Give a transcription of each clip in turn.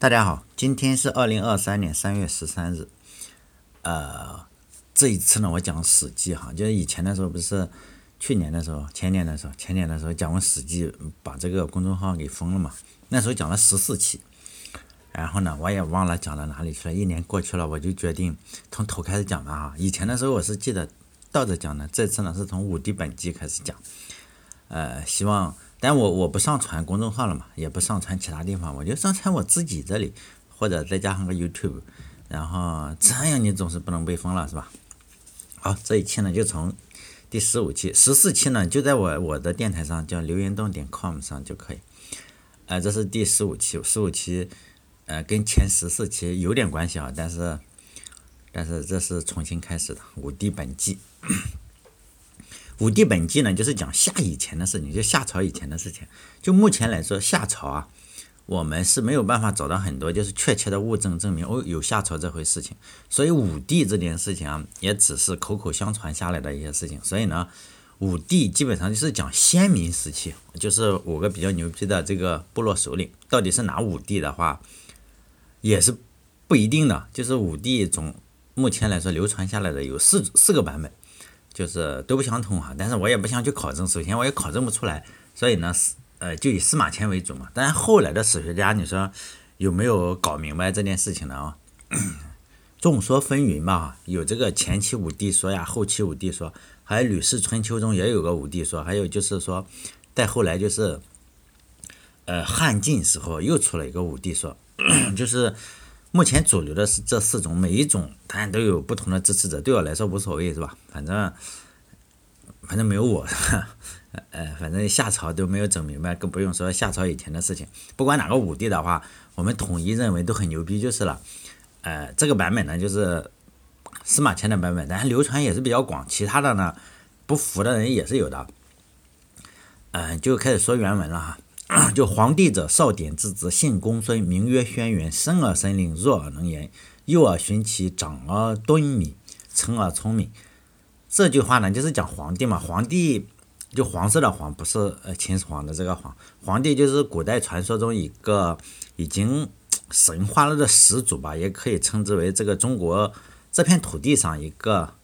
大家好，今天是二零二三年三月十三日。呃，这一次呢，我讲《史记》哈，就是以前的时候不是去年的时候、前年的时候、前年的时候讲完《史记》，把这个公众号给封了嘛。那时候讲了十四期，然后呢，我也忘了讲到哪里去了。一年过去了，我就决定从头开始讲吧哈。以前的时候我是记得倒着讲的，这次呢是从武帝本纪开始讲。呃，希望。但我我不上传公众号了嘛，也不上传其他地方，我就上传我自己这里，或者再加上个 YouTube，然后这样你总是不能被封了，是吧？好，这一期呢就从第十五期、十四期呢就在我我的电台上叫留言洞点 com 上就可以。呃，这是第十五期，十五期呃跟前十四期有点关系啊，但是但是这是重新开始的五帝本纪。武帝本纪呢，就是讲夏以前的事情，就夏朝以前的事情。就目前来说，夏朝啊，我们是没有办法找到很多就是确切的物证证明哦有夏朝这回事情。所以武帝这件事情啊，也只是口口相传下来的一些事情。所以呢，武帝基本上就是讲先民时期，就是五个比较牛逼的这个部落首领。到底是哪五帝的话，也是不一定的。就是五帝总目前来说流传下来的有四四个版本。就是都不相同哈，但是我也不想去考证，首先我也考证不出来，所以呢，呃，就以司马迁为主嘛。但是后来的史学家，你说有没有搞明白这件事情呢？啊，众说纷纭吧，有这个前期武帝说呀，后期武帝说，还有《吕氏春秋》中也有个武帝说，还有就是说，再后来就是，呃，汉晋时候又出了一个武帝说，就是。目前主流的是这四种，每一种当然都有不同的支持者，对我来说无所谓，是吧？反正反正没有我，呃，反正夏朝都没有整明白，更不用说夏朝以前的事情。不管哪个武帝的话，我们统一认为都很牛逼就是了。呃，这个版本呢就是司马迁的版本，但是流传也是比较广，其他的呢不服的人也是有的。嗯，就开始说原文了哈。就皇帝者，少典之子，姓公孙，名曰轩辕，生而神灵，弱而能言，幼而寻其，长而敦敏，成而聪明。这句话呢，就是讲皇帝嘛。皇帝就黄色的黄，不是呃秦始皇的这个皇。皇帝就是古代传说中一个已经神化了的始祖吧，也可以称之为这个中国这片土地上一个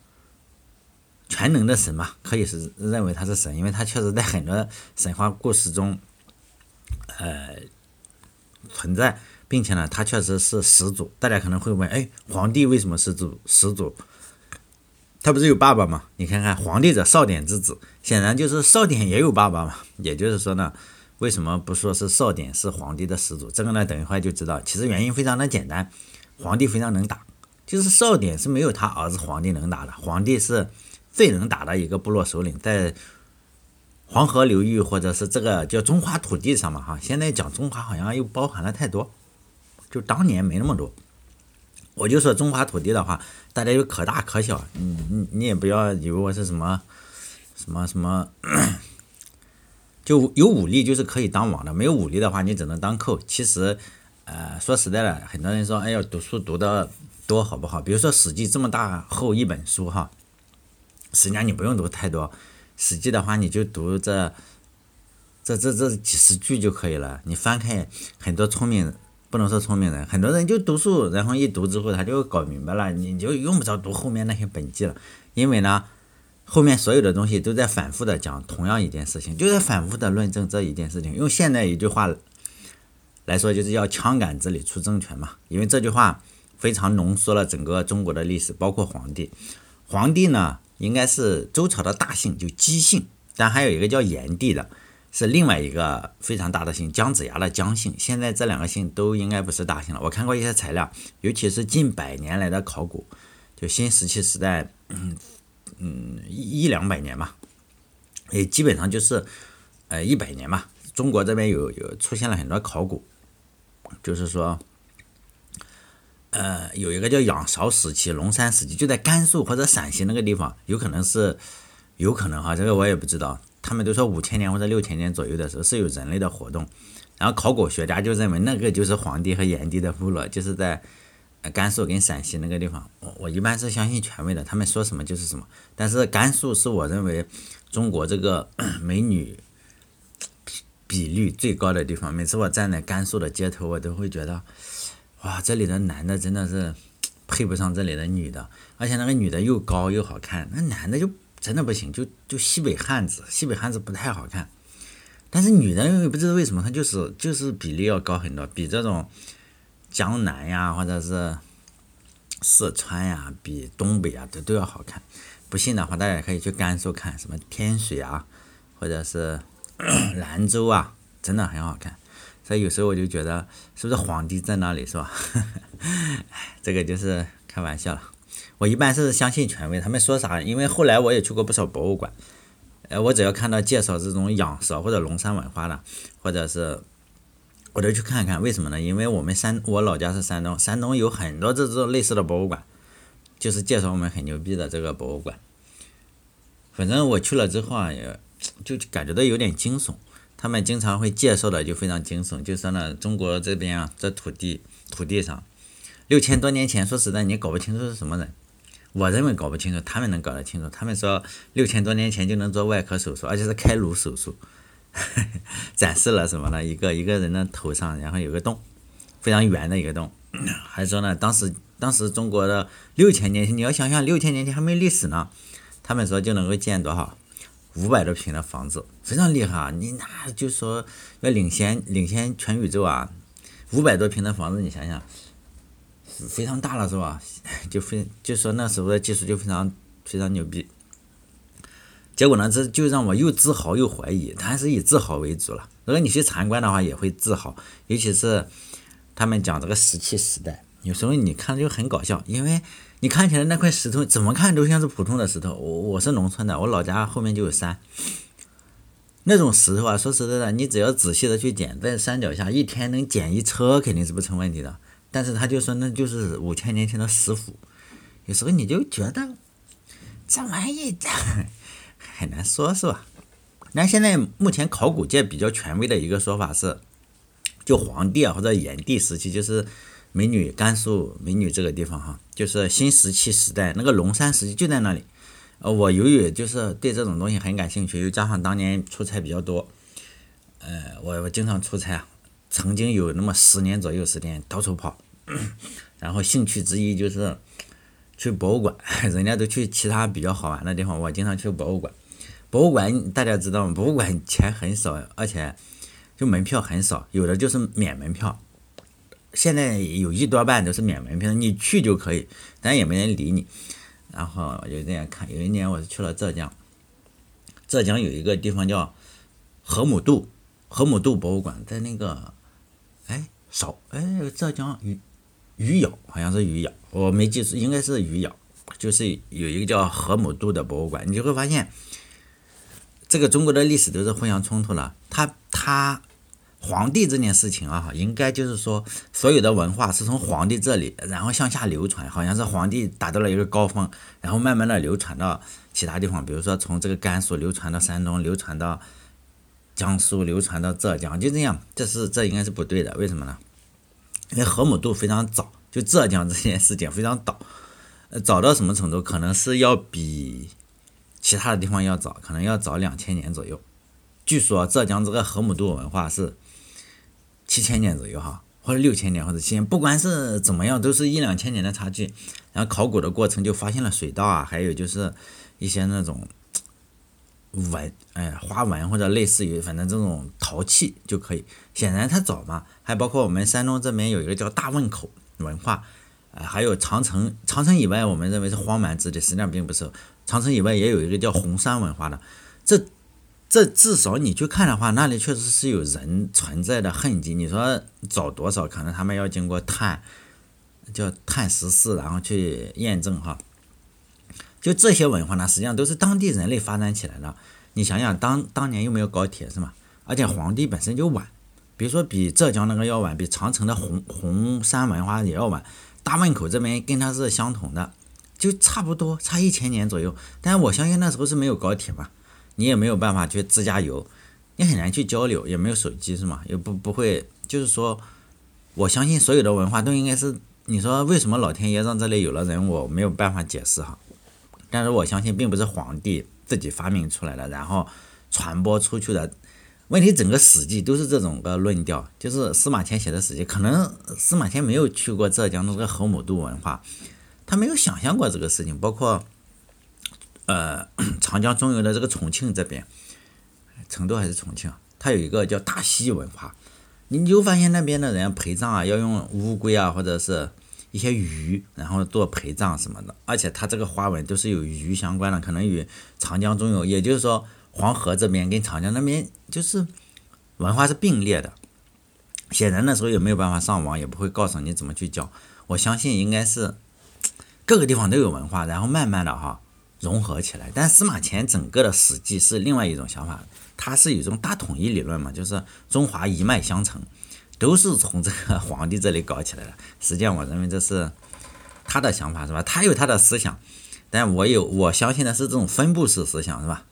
全能的神嘛，可以是认为他是神，因为他确实在很多神话故事中。呃，存在，并且呢，他确实是始祖。大家可能会问，哎，皇帝为什么是祖始祖？他不是有爸爸吗？你看看，皇帝者，少典之子，显然就是少典也有爸爸嘛。也就是说呢，为什么不说是少典是皇帝的始祖？这个呢，等一会儿就知道。其实原因非常的简单，皇帝非常能打，就是少典是没有他儿子皇帝能打的。皇帝是最能打的一个部落首领，在。黄河流域或者是这个叫中华土地上嘛，哈，现在讲中华好像又包含了太多，就当年没那么多。我就说中华土地的话，大家又可大可小，你你你也不要以为我是什么什么什么，就有武力就是可以当王的，没有武力的话你只能当寇。其实，呃，说实在的，很多人说，哎呀，读书读的多好不好？比如说《史记》这么大厚一本书，哈，实际上你不用读太多。史记的话，你就读这这这这几十句就可以了。你翻开很多聪明，不能说聪明人，很多人就读书，然后一读之后他就搞明白了，你就用不着读后面那些本纪了。因为呢，后面所有的东西都在反复的讲同样一件事情，就在反复的论证这一件事情。用现在一句话来说，就是要枪杆子里出政权嘛。因为这句话非常浓缩了整个中国的历史，包括皇帝。皇帝呢？应该是周朝的大姓，就姬姓，但还有一个叫炎帝的，是另外一个非常大的姓，姜子牙的姜姓。现在这两个姓都应该不是大姓了。我看过一些材料，尤其是近百年来的考古，就新石器时代，嗯嗯一一两百年吧，也基本上就是呃一百年吧。中国这边有有出现了很多考古，就是说。呃，有一个叫仰韶时期、龙山时期，就在甘肃或者陕西那个地方，有可能是，有可能哈，这个我也不知道。他们都说五千年或者六千年左右的时候是有人类的活动，然后考古学家就认为那个就是黄帝和炎帝的部落，就是在甘肃跟陕西那个地方。我我一般是相信权威的，他们说什么就是什么。但是甘肃是我认为中国这个美女 比率最高的地方，每次我站在甘肃的街头，我都会觉得。哇，这里的男的真的是 配不上这里的女的，而且那个女的又高又好看，那男的就真的不行，就就西北汉子，西北汉子不太好看。但是女的又不知道为什么，她就是就是比例要高很多，比这种江南呀，或者是四川呀，比东北啊都都要好看。不信的话，大家可以去甘肃看，什么天水啊，或者是 兰州啊，真的很好看。所以有时候我就觉得，是不是皇帝在那里，是吧？哎，这个就是开玩笑了。我一般是相信权威，他们说啥，因为后来我也去过不少博物馆。呃，我只要看到介绍这种仰韶或者龙山文化的，或者是，我都去看看。为什么呢？因为我们山，我老家是山东，山东有很多这种类似的博物馆，就是介绍我们很牛逼的这个博物馆。反正我去了之后啊，也就感觉到有点惊悚。他们经常会介绍的就非常惊悚，就说呢，中国这边啊，这土地土地上，六千多年前，说实在，你搞不清楚是什么人。我认为搞不清楚，他们能搞得清楚。他们说六千多年前就能做外科手术，而且是开颅手术，展示了什么呢？一个一个人的头上，然后有个洞，非常圆的一个洞。还说呢，当时当时中国的六千年前，你要想想六千年前还没历史呢，他们说就能够建多少五百多平的房子，非常厉害啊！你那就说要领先领先全宇宙啊，五百多平的房子，你想想。非常大了是吧？就非就说那时候的技术就非常非常牛逼。结果呢，这就让我又自豪又怀疑。他还是以自豪为主了。如果你去参观的话，也会自豪。尤其是他们讲这个石器时代，有时候你看就很搞笑，因为你看起来那块石头怎么看都像是普通的石头。我我是农村的，我老家后面就有山，那种石头啊，说实在的，你只要仔细的去捡，在山脚下一天能捡一车肯定是不成问题的。但是他就说那就是五千年前的石斧，有时候你就觉得这玩意很难说，是吧？那现在目前考古界比较权威的一个说法是，就黄帝啊或者炎帝时期，就是美女甘肃美女这个地方哈，就是新石器时代那个龙山时期就在那里。呃，我由于就是对这种东西很感兴趣，又加上当年出差比较多，呃，我我经常出差啊，曾经有那么十年左右时间到处跑。然后兴趣之一就是去博物馆，人家都去其他比较好玩的地方，我经常去博物馆。博物馆大家知道吗？博物馆钱很少，而且就门票很少，有的就是免门票。现在有一多半都是免门票，你去就可以，但也没人理你。然后我就这样看，有一年我是去了浙江，浙江有一个地方叫河姆渡，河姆渡博物馆在那个，哎，少哎，浙江余。余姚好像是余姚，我没记住，应该是余姚，就是有一个叫河姆渡的博物馆，你就会发现，这个中国的历史都是互相冲突了。他他皇帝这件事情啊，应该就是说，所有的文化是从皇帝这里，然后向下流传，好像是皇帝达到了一个高峰，然后慢慢的流传到其他地方，比如说从这个甘肃流传到山东，流传到江苏，流传到浙江，就这样，这是这应该是不对的，为什么呢？因为河姆渡非常早，就浙江这件事情非常早，呃，早到什么程度？可能是要比其他的地方要早，可能要早两千年左右。据说浙江这个河姆渡文化是七千年左右哈，或者六千年或者七千，不管是怎么样，都是一两千年的差距。然后考古的过程就发现了水稻啊，还有就是一些那种。纹，哎，花纹或者类似于，反正这种陶器就可以。显然它早嘛，还包括我们山东这边有一个叫大汶口文化，呃，还有长城，长城以外我们认为是荒蛮之地，实际上并不是。长城以外也有一个叫红山文化的，这这至少你去看的话，那里确实是有人存在的痕迹。你说早多少，可能他们要经过碳，叫碳十四，然后去验证哈。就这些文化呢，实际上都是当地人类发展起来的。你想想，当当年又没有高铁是吗？而且皇帝本身就晚，比如说比浙江那个要晚，比长城的红红山文化也要晚。大汶口这边跟它是相同的，就差不多差一千年左右。但是我相信那时候是没有高铁嘛，你也没有办法去自驾游，你很难去交流，也没有手机是吗？也不不会，就是说，我相信所有的文化都应该是，你说为什么老天爷让这里有了人，我没有办法解释哈。但是我相信，并不是皇帝自己发明出来的，然后传播出去的。问题整个《史记》都是这种个论调，就是司马迁写的《史记》，可能司马迁没有去过浙江的这个河姆渡文化，他没有想象过这个事情。包括，呃，长江中游的这个重庆这边，成都还是重庆，它有一个叫大溪文化，你就发现那边的人陪葬啊，要用乌龟啊，或者是一些鱼，然后做陪葬什么的，而且它这个花纹都是有鱼相关的，可能与长江中游，也就是说。黄河这边跟长江那边就是文化是并列的，写人的时候也没有办法上网，也不会告诉你怎么去教。我相信应该是 各个地方都有文化，然后慢慢的哈融合起来。但司马迁整个的史记是另外一种想法，他是有一种大统一理论嘛，就是中华一脉相承，都是从这个 皇帝这里搞起来的。实际上，我认为这是他的想法是吧？他有他的思想，但我有我相信的是这种分布式思想是吧？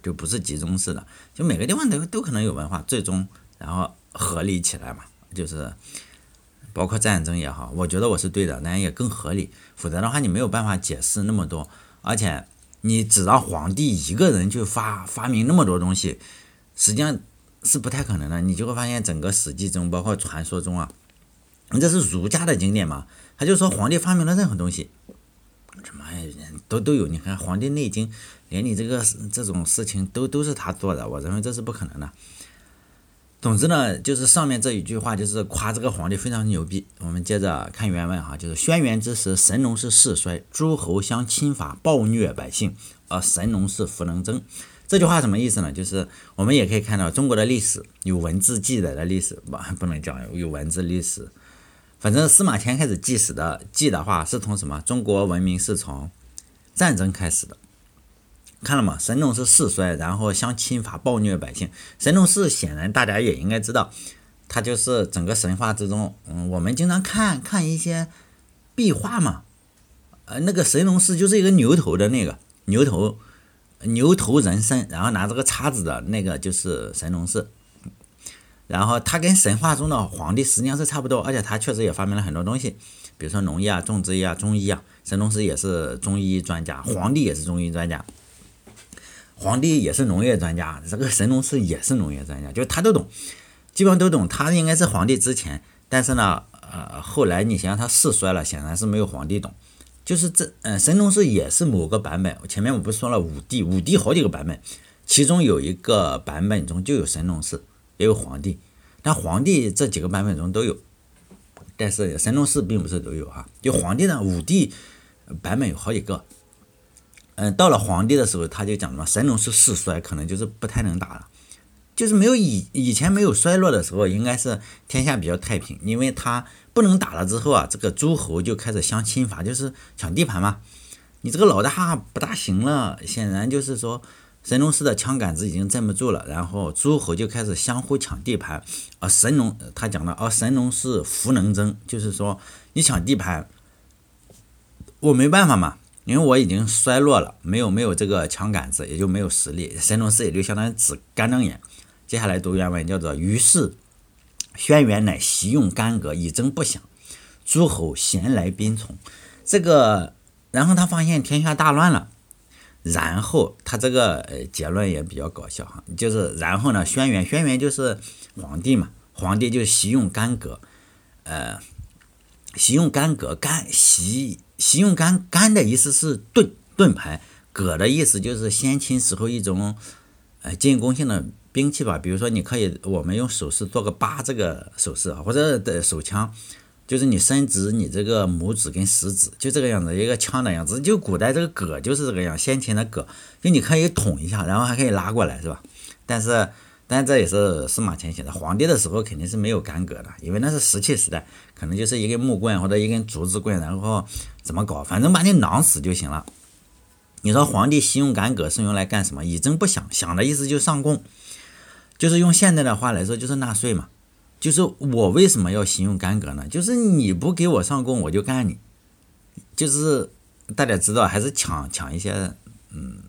就不是集中式的，就每个地方都都可能有文化，最终然后合理起来嘛，就是包括战争也好，我觉得我是对的，但也更合理，否则的话你没有办法解释那么多，而且你只让皇帝一个人去发发明那么多东西，实际上是不太可能的，你就会发现整个史记中，包括传说中啊，你这是儒家的经典嘛，他就说皇帝发明了任何东西。什么都都有，你看《黄帝内经》，连你这个这种事情都都是他做的，我认为这是不可能的。总之呢，就是上面这一句话就是夸这个皇帝非常牛逼。我们接着看原文哈，就是轩辕之时，神农氏世衰，诸侯相侵伐，暴虐百姓，而神农氏弗能征。这句话什么意思呢？就是我们也可以看到中国的历史有文字记载的历史，不不能讲有文字历史。反正司马迁开始记史的记的话，是从什么？中国文明是从战争开始的。看了吗？神农是世衰，然后相侵伐，暴虐百姓。神农氏显然大家也应该知道，他就是整个神话之中，嗯，我们经常看看一些壁画嘛，呃，那个神农氏就是一个牛头的那个牛头牛头人身，然后拿着个叉子的那个就是神农氏。然后他跟神话中的皇帝实际上是差不多，而且他确实也发明了很多东西，比如说农业啊、种植业啊、中医啊。神农氏也是中医专家，皇帝也是中医专家，皇帝也是农业专家，这个神农氏也是农业专家，就他都懂，基本上都懂。他应该是皇帝之前，但是呢，呃，后来你想想他世衰了，显然是没有皇帝懂。就是这，嗯，神农氏也是某个版本。前面我不是说了五帝，五帝好几个版本，其中有一个版本中就有神农氏。也有皇帝，但皇帝这几个版本中都有，但是神农氏并不是都有哈。就皇帝呢，五帝版本有好几个。嗯，到了皇帝的时候，他就讲什么神农氏世衰，可能就是不太能打了，就是没有以以前没有衰落的时候，应该是天下比较太平，因为他不能打了之后啊，这个诸侯就开始相侵伐，就是抢地盘嘛。你这个老大不大行了，显然就是说。神农氏的枪杆子已经站不住了，然后诸侯就开始相互抢地盘。而神农他讲了，而神农氏福能争，就是说你抢地盘，我没办法嘛，因为我已经衰落了，没有没有这个枪杆子，也就没有实力。神农氏也就相当于指干瞪眼。接下来读原文，叫做：于是轩辕乃习用干戈以征不响，诸侯咸来宾从。这个，然后他发现天下大乱了。然后他这个呃结论也比较搞笑哈，就是然后呢，轩辕轩辕就是皇帝嘛，皇帝就习用干戈，呃，习用干戈，干习习用干干的意思是盾盾牌，戈的意思就是先秦时候一种呃进攻性的兵器吧，比如说你可以我们用手势做个八这个手势啊，或者的手枪。就是你伸直你这个拇指跟食指，就这个样子，一个枪的样子。就古代这个戈就是这个样，先秦的戈，就你可以捅一下，然后还可以拉过来，是吧？但是，但这也是司马迁写的。皇帝的时候肯定是没有干戈的，因为那是石器时代，可能就是一根木棍或者一根竹子棍，然后怎么搞，反正把你囊死就行了。你说皇帝习用干戈是用来干什么？以征不饷，饷的意思就上贡，就是用现在的话来说就是纳税嘛。就是我为什么要行用干戈呢？就是你不给我上供，我就干你。就是大家知道，还是抢抢一些，嗯，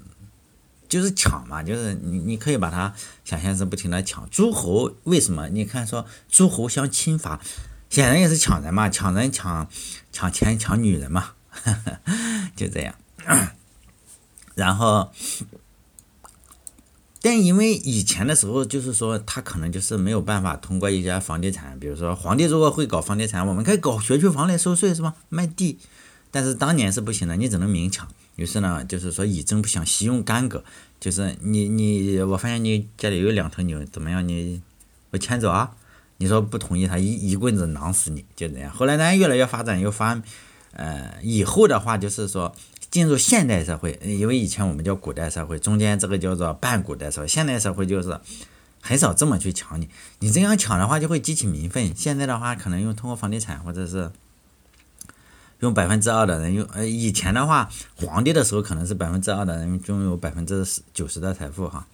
就是抢嘛。就是你你可以把它想象成不停的抢。诸侯为什么？你看说诸侯相侵伐，显然也是抢人嘛，抢人抢抢钱抢女人嘛，就这样。然后但因为以前的时候，就是说他可能就是没有办法通过一些房地产，比如说皇帝如果会搞房地产，我们可以搞学区房来收税是吧？卖地，但是当年是不行的，你只能明抢。于是呢，就是说以征不响，习用干戈，就是你你，我发现你家里有两头牛，怎么样？你我牵走啊？你说不同意，他一一棍子囊死你，就这样。后来呢，越来越发展，又发，呃，以后的话就是说。进入现代社会，因为以前我们叫古代社会，中间这个叫做半古代社会。现代社会就是很少这么去抢你，你这样抢的话就会激起民愤。现在的话，可能用通过房地产，或者是用百分之二的人用，呃，以前的话，皇帝的时候可能是百分之二的人拥有百分之九十的财富哈。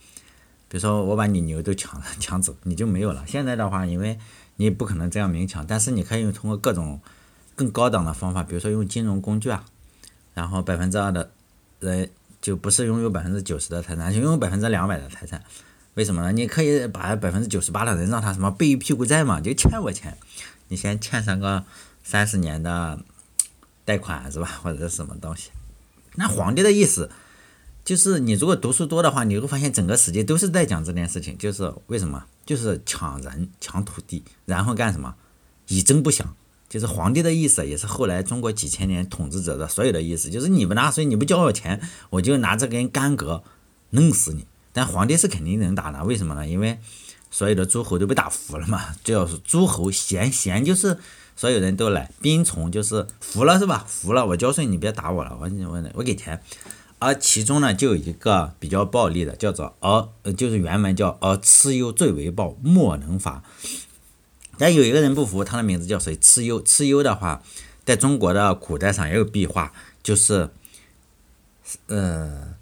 比如说我把你牛都抢了抢走，你就没有了。现在的话，因为你不可能这样明抢，但是你可以用通过各种更高档的方法，比如说用金融工具啊。然后百分之二的人就不是拥有百分之九十的财产，就拥有百分之两百的财产。为什么呢？你可以把百分之九十八的人让他什么背一屁股债嘛，就欠我钱，你先欠上个三十年的贷款是吧，或者是什么东西？那皇帝的意思就是，你如果读书多的话，你会发现整个世界都是在讲这件事情，就是为什么？就是抢人、抢土地，然后干什么？以征不响。就是皇帝的意思，也是后来中国几千年统治者的所有的意思，就是你不纳税，你不交我钱，我就拿这根干戈弄死你。但皇帝是肯定能打的，为什么呢？因为所有的诸侯都被打服了嘛。就要是诸侯贤，贤就是所有人都来，兵从就是服了是吧？服了，我交税，你别打我了，我我我给钱。而其中呢，就有一个比较暴力的，叫做而，就是原文叫而蚩尤最为暴，莫能伐。但有一个人不服，他的名字叫谁？蚩尤。蚩尤的话，在中国的古代上也有壁画，就是，呃，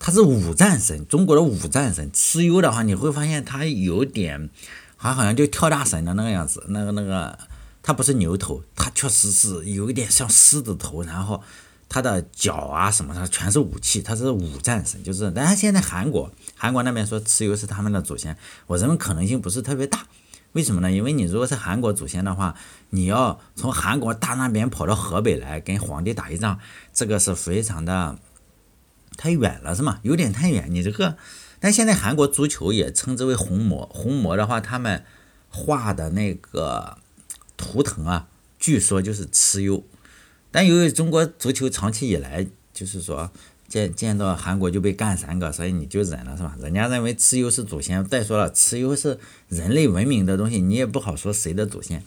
他是五战神，中国的五战神。蚩尤的话，你会发现他有点，他好像就跳大神的那个样子，那个那个，他不是牛头，他确实是有一点像狮子头，然后他的脚啊什么的全是武器，他是五战神，就是。但是现在韩国，韩国那边说蚩尤是他们的祖先，我认为可能性不是特别大。为什么呢？因为你如果是韩国祖先的话，你要从韩国大那边跑到河北来跟皇帝打一仗，这个是非常的太远了，是吗？有点太远。你这个，但现在韩国足球也称之为红魔，红魔的话，他们画的那个图腾啊，据说就是蚩尤。但由于中国足球长期以来就是说。见见到韩国就被干三个，所以你就忍了是吧？人家认为蚩尤是祖先，再说了，蚩尤是人类文明的东西，你也不好说谁的祖先。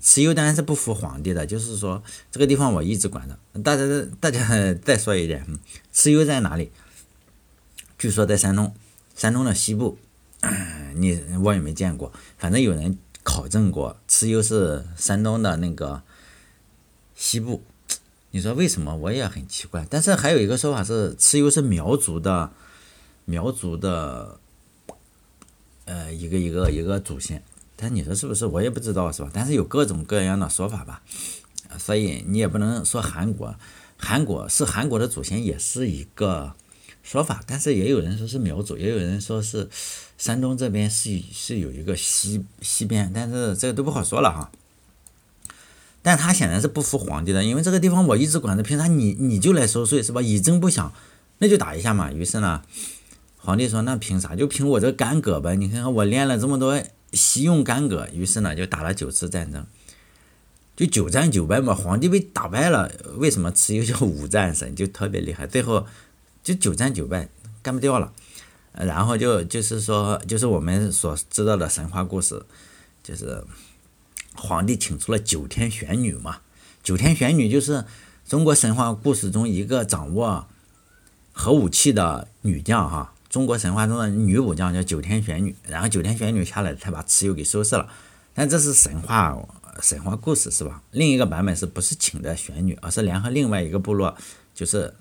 蚩尤当然是不服皇帝的，就是说这个地方我一直管着。大家大家再说一点，蚩尤在哪里？据说在山东，山东的西部。你我也没见过，反正有人考证过，蚩尤是山东的那个西部。你说为什么？我也很奇怪。但是还有一个说法是，蚩尤是苗族的，苗族的，呃，一个一个一个祖先。但你说是不是？我也不知道，是吧？但是有各种各样的说法吧。所以你也不能说韩国，韩国是韩国的祖先，也是一个说法。但是也有人说是苗族，也有人说是山东这边是是有一个西西边，但是这个都不好说了哈。但他显然是不服皇帝的，因为这个地方我一直管着，凭啥你你就来收税是吧？以征不响，那就打一下嘛。于是呢，皇帝说那凭啥？就凭我这干戈呗。你看看我练了这么多习用干戈，于是呢就打了九次战争，就九战九败嘛。皇帝被打败了，为什么蚩尤叫五战神就特别厉害？最后就九战九败，干不掉了。然后就就是说，就是我们所知道的神话故事，就是。皇帝请出了九天玄女嘛？九天玄女就是中国神话故事中一个掌握核武器的女将哈。中国神话中的女武将叫九天玄女，然后九天玄女下来才把蚩尤给收拾了。但这是神话神话故事是吧？另一个版本是不是请的玄女，而是联合另外一个部落，就是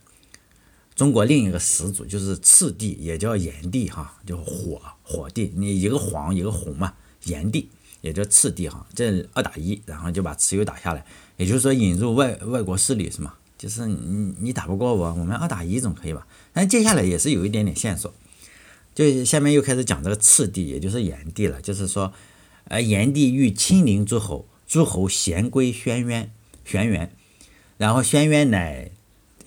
中国另一个始祖，就是赤帝，也叫炎帝哈，就火火帝，你一个黄一个红嘛，炎帝。也叫赤帝哈，这二打一，然后就把蚩尤打下来，也就是说引入外外国势力是吗？就是你你打不过我，我们二打一总可以吧？但接下来也是有一点点线索，就下面又开始讲这个赤帝，也就是炎帝了，就是说，呃，炎帝欲亲临诸侯，诸侯咸归轩辕，轩辕，然后轩辕乃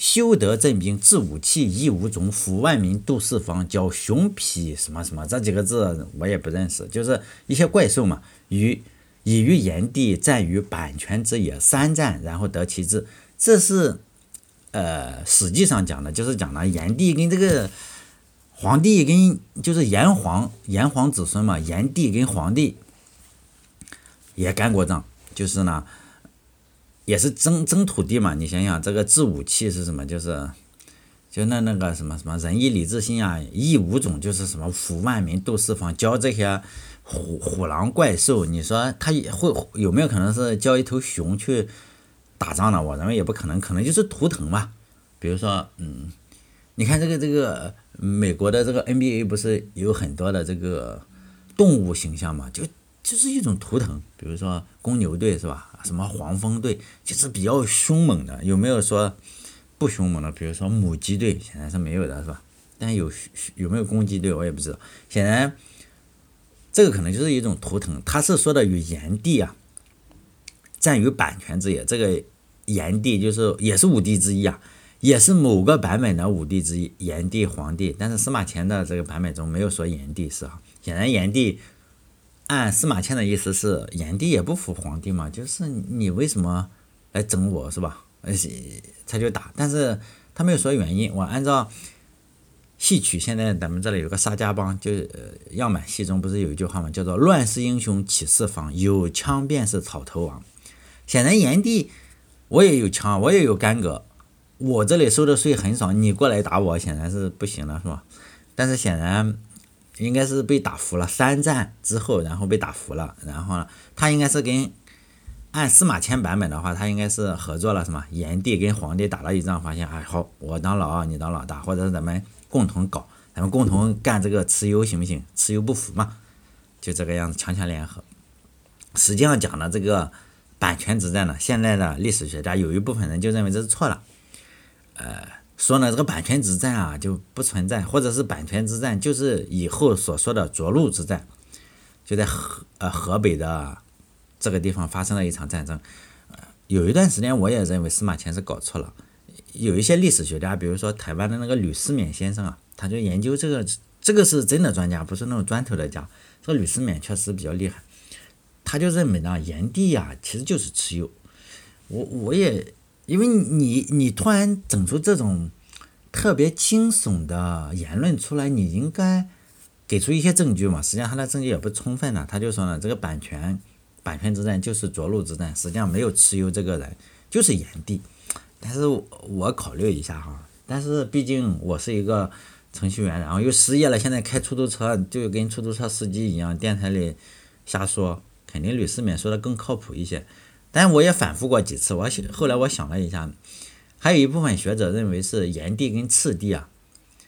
修德正兵，治武器，夷吾种，抚万民，度四方，教熊罴什么什么这几个字我也不认识，就是一些怪兽嘛。与以于炎帝战于阪泉之野，三战，然后得其志。这是呃史记上讲的，就是讲了炎帝跟这个黄帝跟就是炎黄炎黄子孙嘛，炎帝跟黄帝也干过仗，就是呢。也是争争土地嘛，你想想这个制武器是什么？就是，就那那个什么什么仁义礼智信啊，义五种就是什么抚万民度四方，教这些虎虎狼怪兽。你说他也会有没有可能是教一头熊去打仗呢？我认为也不可能，可能就是图腾嘛。比如说，嗯，你看这个这个美国的这个 NBA 不是有很多的这个动物形象嘛？就就是一种图腾，比如说公牛队是吧？什么黄蜂队就是比较凶猛的，有没有说不凶猛的？比如说母鸡队，显然是没有的，是吧？但有有没有公鸡队，我也不知道。显然，这个可能就是一种图腾。他是说的与炎帝啊，占于版权之野。这个炎帝就是也是五帝之一啊，也是某个版本的五帝之一，炎帝、黄帝。但是司马迁的这个版本中没有说炎帝是啊。显然炎帝。按司马迁的意思是，炎帝也不服皇帝嘛，就是你为什么来整我是吧？呃，他就打，但是他没有说原因。我按照戏曲，现在咱们这里有个沙家浜，就样板戏中不是有一句话嘛，叫做“乱世英雄起四方，有枪便是草头王”。显然炎帝，我也有枪，我也有干戈，我这里收的税很少，你过来打我，显然是不行了，是吧？但是显然。应该是被打服了，三战之后，然后被打服了，然后呢，他应该是跟按司马迁版本的话，他应该是合作了，什么炎帝跟黄帝打了一仗，发现哎好，我当老二，你当老大，或者是咱们共同搞，咱们共同干这个蚩尤行不行？蚩尤不服嘛，就这个样子强强联合。实际上讲的这个版权之战呢，现在的历史学家有一部分人就认为这是错了，呃。说呢，这个版权之战啊就不存在，或者是版权之战就是以后所说的涿鹿之战，就在河呃河北的这个地方发生了一场战争。有一段时间我也认为司马迁是搞错了。有一些历史学家，比如说台湾的那个吕思勉先生啊，他就研究这个，这个是真的专家，不是那种砖头的家。这个吕思勉确实比较厉害，他就认为呢，炎帝呀其实就是蚩尤。我我也。因为你你突然整出这种特别惊悚的言论出来，你应该给出一些证据嘛？实际上他的证据也不充分呢。他就说呢，这个版权版权之战就是涿鹿之战，实际上没有蚩尤这个人，就是炎帝。但是我考虑一下哈，但是毕竟我是一个程序员，然后又失业了，现在开出租车就跟出租车司机一样，电台里瞎说，肯定吕思勉说的更靠谱一些。但我也反复过几次，我想后来我想了一下，还有一部分学者认为是炎帝跟次帝啊，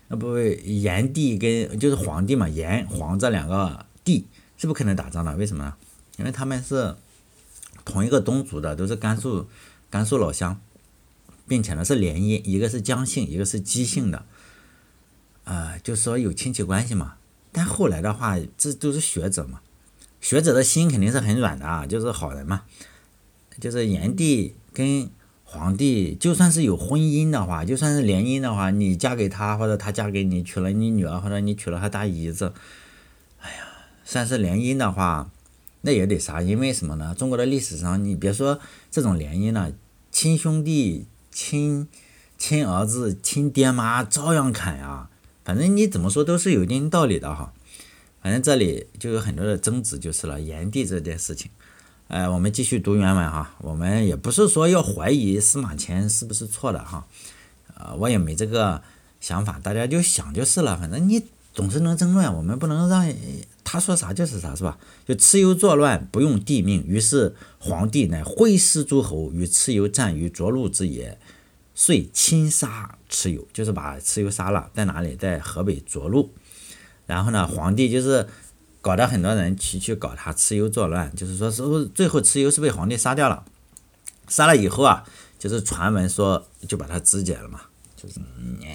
那不炎帝跟就是黄帝嘛，炎黄这两个帝是不可能打仗的，为什么呢？因为他们是同一个宗族的，都是甘肃甘肃老乡，并且呢是联姻，一个是姜姓，一个是姬姓的，呃，就说有亲戚关系嘛。但后来的话，这都是学者嘛，学者的心肯定是很软的啊，就是好人嘛。就是炎帝跟黄帝，就算是有婚姻的话，就算是联姻的话，你嫁给他，或者他嫁给你，娶了你女儿，或者你娶了他大姨子，哎呀，算是联姻的话，那也得杀，因为什么呢？中国的历史上，你别说这种联姻了，亲兄弟、亲亲儿子、亲爹妈照样砍呀。反正你怎么说都是有一定道理的哈。反正这里就有很多的争执，就是了炎帝这件事情。哎，我们继续读原文哈。我们也不是说要怀疑司马迁是不是错的哈，呃，我也没这个想法，大家就想就是了。反正你总是能争论，我们不能让他说啥就是啥，是吧？就蚩尤作乱，不用帝命，于是皇帝乃挥师诸侯与蚩尤战于涿鹿之野，遂亲杀蚩尤，就是把蚩尤杀了，在哪里？在河北涿鹿。然后呢，皇帝就是。搞得很多人去去搞他，蚩尤作乱，就是说是最后蚩尤是被皇帝杀掉了，杀了以后啊，就是传闻说就把他肢解了嘛，就是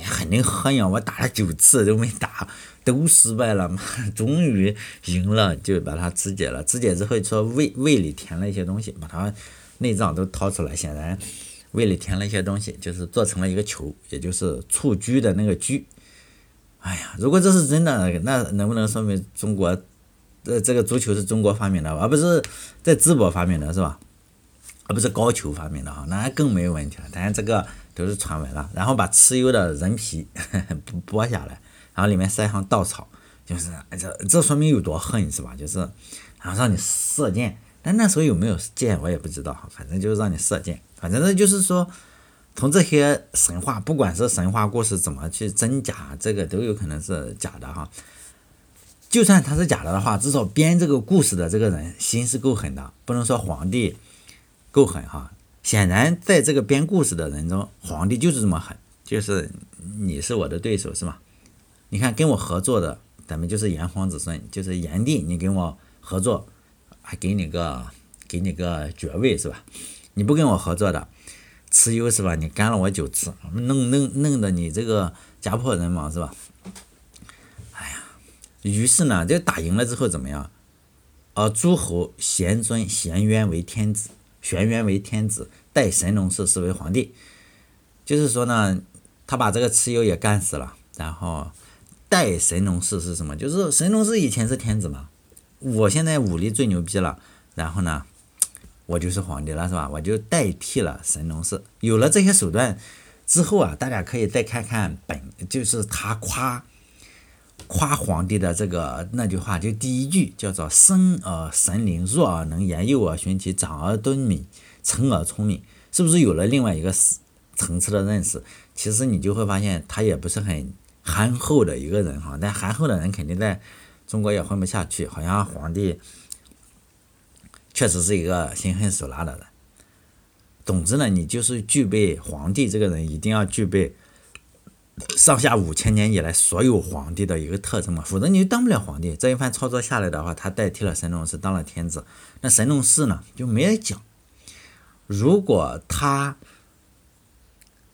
很能喝呀，我打了九次都没打，都失败了嘛，终于赢了，就把他肢解了，肢解之后说胃胃里填了一些东西，把他内脏都掏出来，显然胃里填了一些东西，就是做成了一个球，也就是蹴鞠的那个鞠。哎呀，如果这是真的，那能不能说明中国，呃，这个足球是中国发明的，而不是在淄博发明的，是吧？而不是高俅发明的哈，那更没有问题了。当然这个都是传闻了。然后把蚩尤的人皮 剥下来，然后里面塞上稻草，就是这这说明有多恨是吧？就是然后让你射箭，但那时候有没有箭我也不知道哈，反正就是让你射箭，反正就是说。从这些神话，不管是神话故事怎么去真假，这个都有可能是假的哈。就算他是假的的话，至少编这个故事的这个人心是够狠的，不能说皇帝够狠哈。显然，在这个编故事的人中，皇帝就是这么狠，就是你是我的对手是吗？你看跟我合作的，咱们就是炎黄子孙，就是炎帝，你跟我合作，还给你个给你个爵位是吧？你不跟我合作的。蚩尤是吧？你干了我九次，弄弄弄得你这个家破人亡是吧？于是呢，这打赢了之后怎么样？呃，诸侯咸尊咸渊为天子，玄渊为天子，代神农氏是为皇帝。就是说呢，他把这个蚩尤也干死了，然后代神农氏是什么？就是神农氏以前是天子嘛，我现在武力最牛逼了，然后呢？我就是皇帝了，是吧？我就代替了神农氏。有了这些手段之后啊，大家可以再看看本，就是他夸夸皇帝的这个那句话，就第一句叫做“生而神灵，弱而能言，幼而循其长而敦敏，成而聪明”，是不是有了另外一个层次的认识？其实你就会发现，他也不是很憨厚的一个人哈。但憨厚的人肯定在中国也混不下去，好像皇帝。确实是一个心狠手辣的人。总之呢，你就是具备皇帝这个人一定要具备上下五千年以来所有皇帝的一个特征嘛，否则你就当不了皇帝。这一番操作下来的话，他代替了神农氏当了天子，那神农氏呢就没人讲。如果他，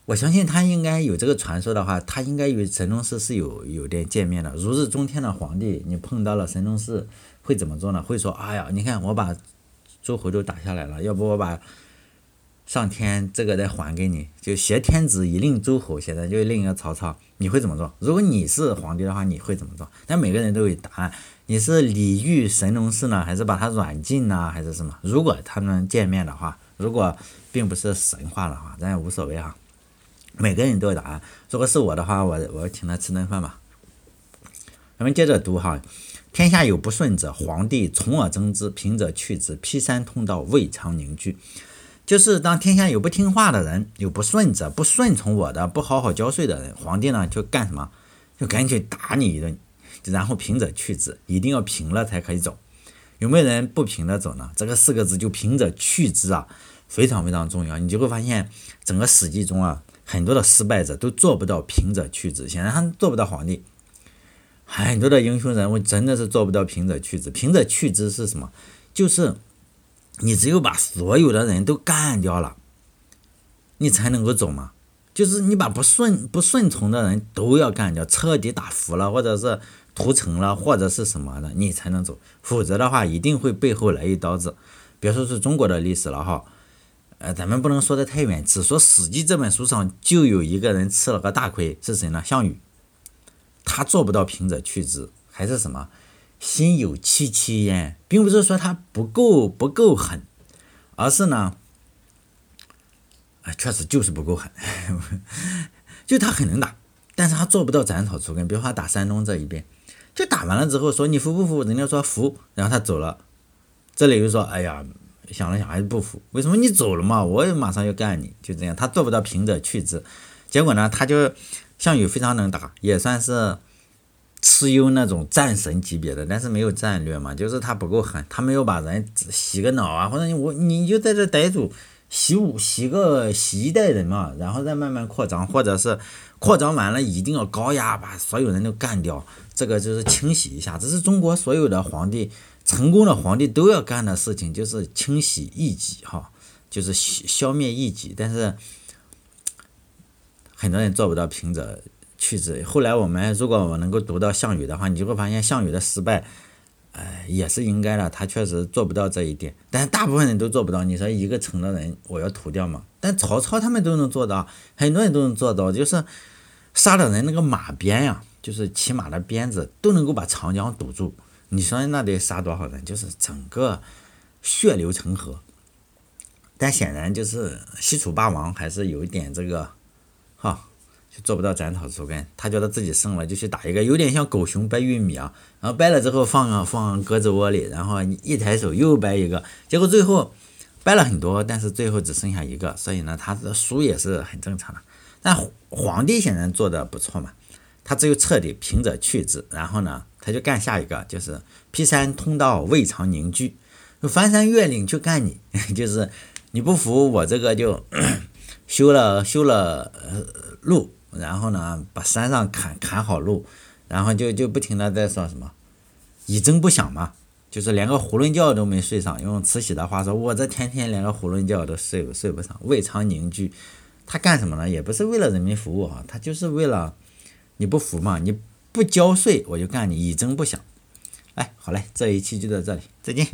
我相信他应该有这个传说的话，他应该与神农氏是有有点见面的。如日中天的皇帝，你碰到了神农氏会怎么做呢？会说：“哎呀，你看我把。”诸侯都打下来了，要不我把上天这个再还给你，就挟天子以令诸侯。现在就是另一个曹操，你会怎么做？如果你是皇帝的话，你会怎么做？但每个人都有答案。你是礼遇神农氏呢，还是把他软禁呢，还是什么？如果他们见面的话，如果并不是神话的话，咱也无所谓哈。每个人都有答案。如果是我的话，我我请他吃顿饭吧。咱们接着读哈。天下有不顺者，皇帝从而征之，平者去之，劈山通道，未尝凝聚。就是当天下有不听话的人，有不顺者，不顺从我的，不好好交税的人，皇帝呢就干什么？就赶紧打你一顿，然后平者去之，一定要平了才可以走。有没有人不平的走呢？这个四个字就平者去之啊，非常非常重要。你就会发现，整个史记中啊，很多的失败者都做不到平者去之，显然他做不到皇帝。很多的英雄人物真的是做不到平者去之。平者去之是什么？就是你只有把所有的人都干掉了，你才能够走嘛。就是你把不顺不顺从的人都要干掉，彻底打服了，或者是屠城了，或者是什么的，你才能走。否则的话，一定会背后来一刀子。别说是中国的历史了哈，呃，咱们不能说的太远，只说《史记》这本书上就有一个人吃了个大亏，是谁呢？项羽。他做不到平者去之，还是什么心有戚戚焉，并不是说他不够不够狠，而是呢，啊，确实就是不够狠，就他很能打，但是他做不到斩草除根。比如说打山东这一边，就打完了之后说你服不服？人家说服，然后他走了，这里又说哎呀，想了想还是不服。为什么你走了嘛？我也马上要干你，就这样，他做不到平者去之，结果呢，他就。项羽非常能打，也算是蚩尤那种战神级别的，但是没有战略嘛，就是他不够狠，他没有把人洗个脑啊，或者你我你就在这待住，洗五洗个洗一代人嘛，然后再慢慢扩张，或者是扩张完了一定要高压把所有人都干掉，这个就是清洗一下，这是中国所有的皇帝成功的皇帝都要干的事情，就是清洗异己哈，就是消灭异己，但是。很多人做不到平者去之。后来我们如果我能够读到项羽的话，你就会发现项羽的失败，哎，也是应该的。他确实做不到这一点，但是大部分人都做不到。你说一个城的人，我要屠掉吗？但曹操他们都能做到，很多人都能做到，就是杀的人那个马鞭呀，就是骑马的鞭子都能够把长江堵住。你说那得杀多少人？就是整个血流成河。但显然就是西楚霸王还是有一点这个，哈，做不到斩草除根。他觉得自己胜了，就去打一个，有点像狗熊掰玉米啊。然后掰了之后放放鸽子窝里，然后你一抬手又掰一个，结果最后掰了很多，但是最后只剩下一个。所以呢，他的输也是很正常的。但皇帝显然做的不错嘛，他只有彻底平者去之，然后呢，他就干下一个，就是劈山通道未尝凝聚，翻山越岭去干你，就是。你不服我这个就 修了修了路，然后呢把山上砍砍好路，然后就就不停的在说什么以争不响嘛，就是连个囫囵觉都没睡上。用慈禧的话说，我这天天连个囫囵觉都睡不睡不上，未尝凝聚。他干什么呢？也不是为了人民服务啊，他就是为了你不服嘛，你不交税我就干你，以争不响。哎，好嘞，这一期就到这里，再见。